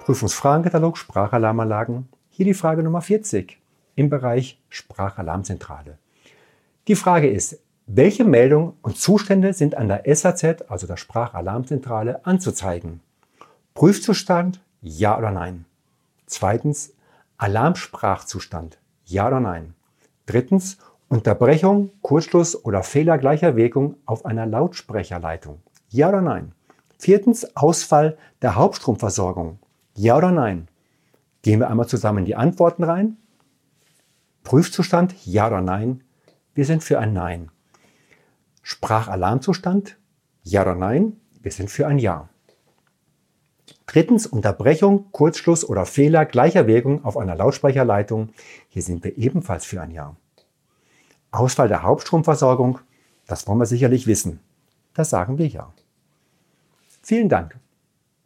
Prüfungsfragenkatalog Sprachalarmanlagen. Hier die Frage Nummer 40 im Bereich Sprachalarmzentrale. Die Frage ist, welche Meldungen und Zustände sind an der SAZ, also der Sprachalarmzentrale, anzuzeigen? Prüfzustand, ja oder nein? Zweitens, Alarmsprachzustand, ja oder nein? Drittens, Unterbrechung, Kurzschluss oder Fehler gleicher Wirkung auf einer Lautsprecherleitung, ja oder nein? Viertens, Ausfall der Hauptstromversorgung, ja oder nein? Gehen wir einmal zusammen die Antworten rein. Prüfzustand, ja oder nein? Wir sind für ein Nein. Sprachalarmzustand? Ja oder nein? Wir sind für ein Ja. Drittens Unterbrechung, Kurzschluss oder Fehler gleicher Wirkung auf einer Lautsprecherleitung. Hier sind wir ebenfalls für ein Ja. Ausfall der Hauptstromversorgung? Das wollen wir sicherlich wissen. Das sagen wir Ja. Vielen Dank.